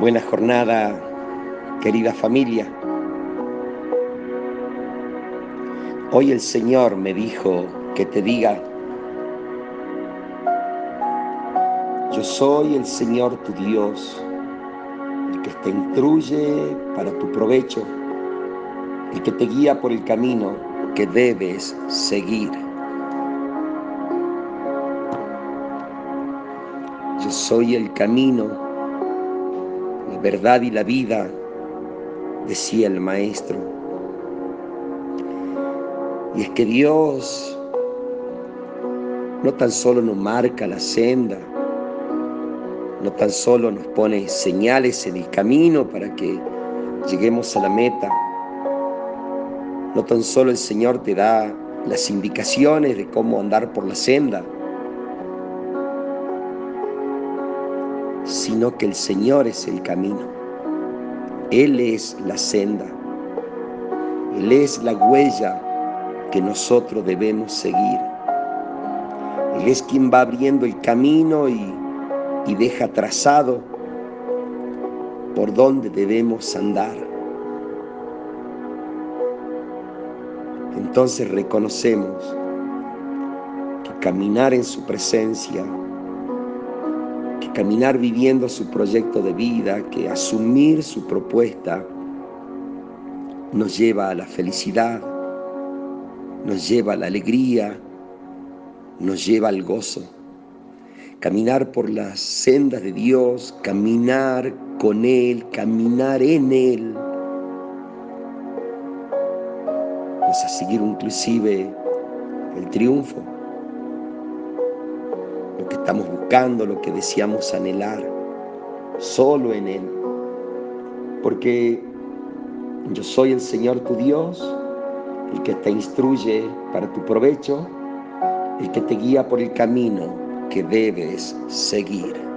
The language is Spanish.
Buena jornada, querida familia. Hoy el Señor me dijo que te diga, yo soy el Señor tu Dios, el que te instruye para tu provecho, el que te guía por el camino que debes seguir. Yo soy el camino verdad y la vida, decía el maestro. Y es que Dios no tan solo nos marca la senda, no tan solo nos pone señales en el camino para que lleguemos a la meta, no tan solo el Señor te da las indicaciones de cómo andar por la senda, sino que el Señor es el camino. Él es la senda. Él es la huella que nosotros debemos seguir. Él es quien va abriendo el camino y, y deja trazado por donde debemos andar. Entonces reconocemos que caminar en su presencia caminar viviendo su proyecto de vida, que asumir su propuesta nos lleva a la felicidad, nos lleva a la alegría, nos lleva al gozo. Caminar por las sendas de Dios, caminar con Él, caminar en Él, nos a seguir inclusive el triunfo que estamos buscando, lo que deseamos anhelar, solo en Él. Porque yo soy el Señor tu Dios, el que te instruye para tu provecho, el que te guía por el camino que debes seguir.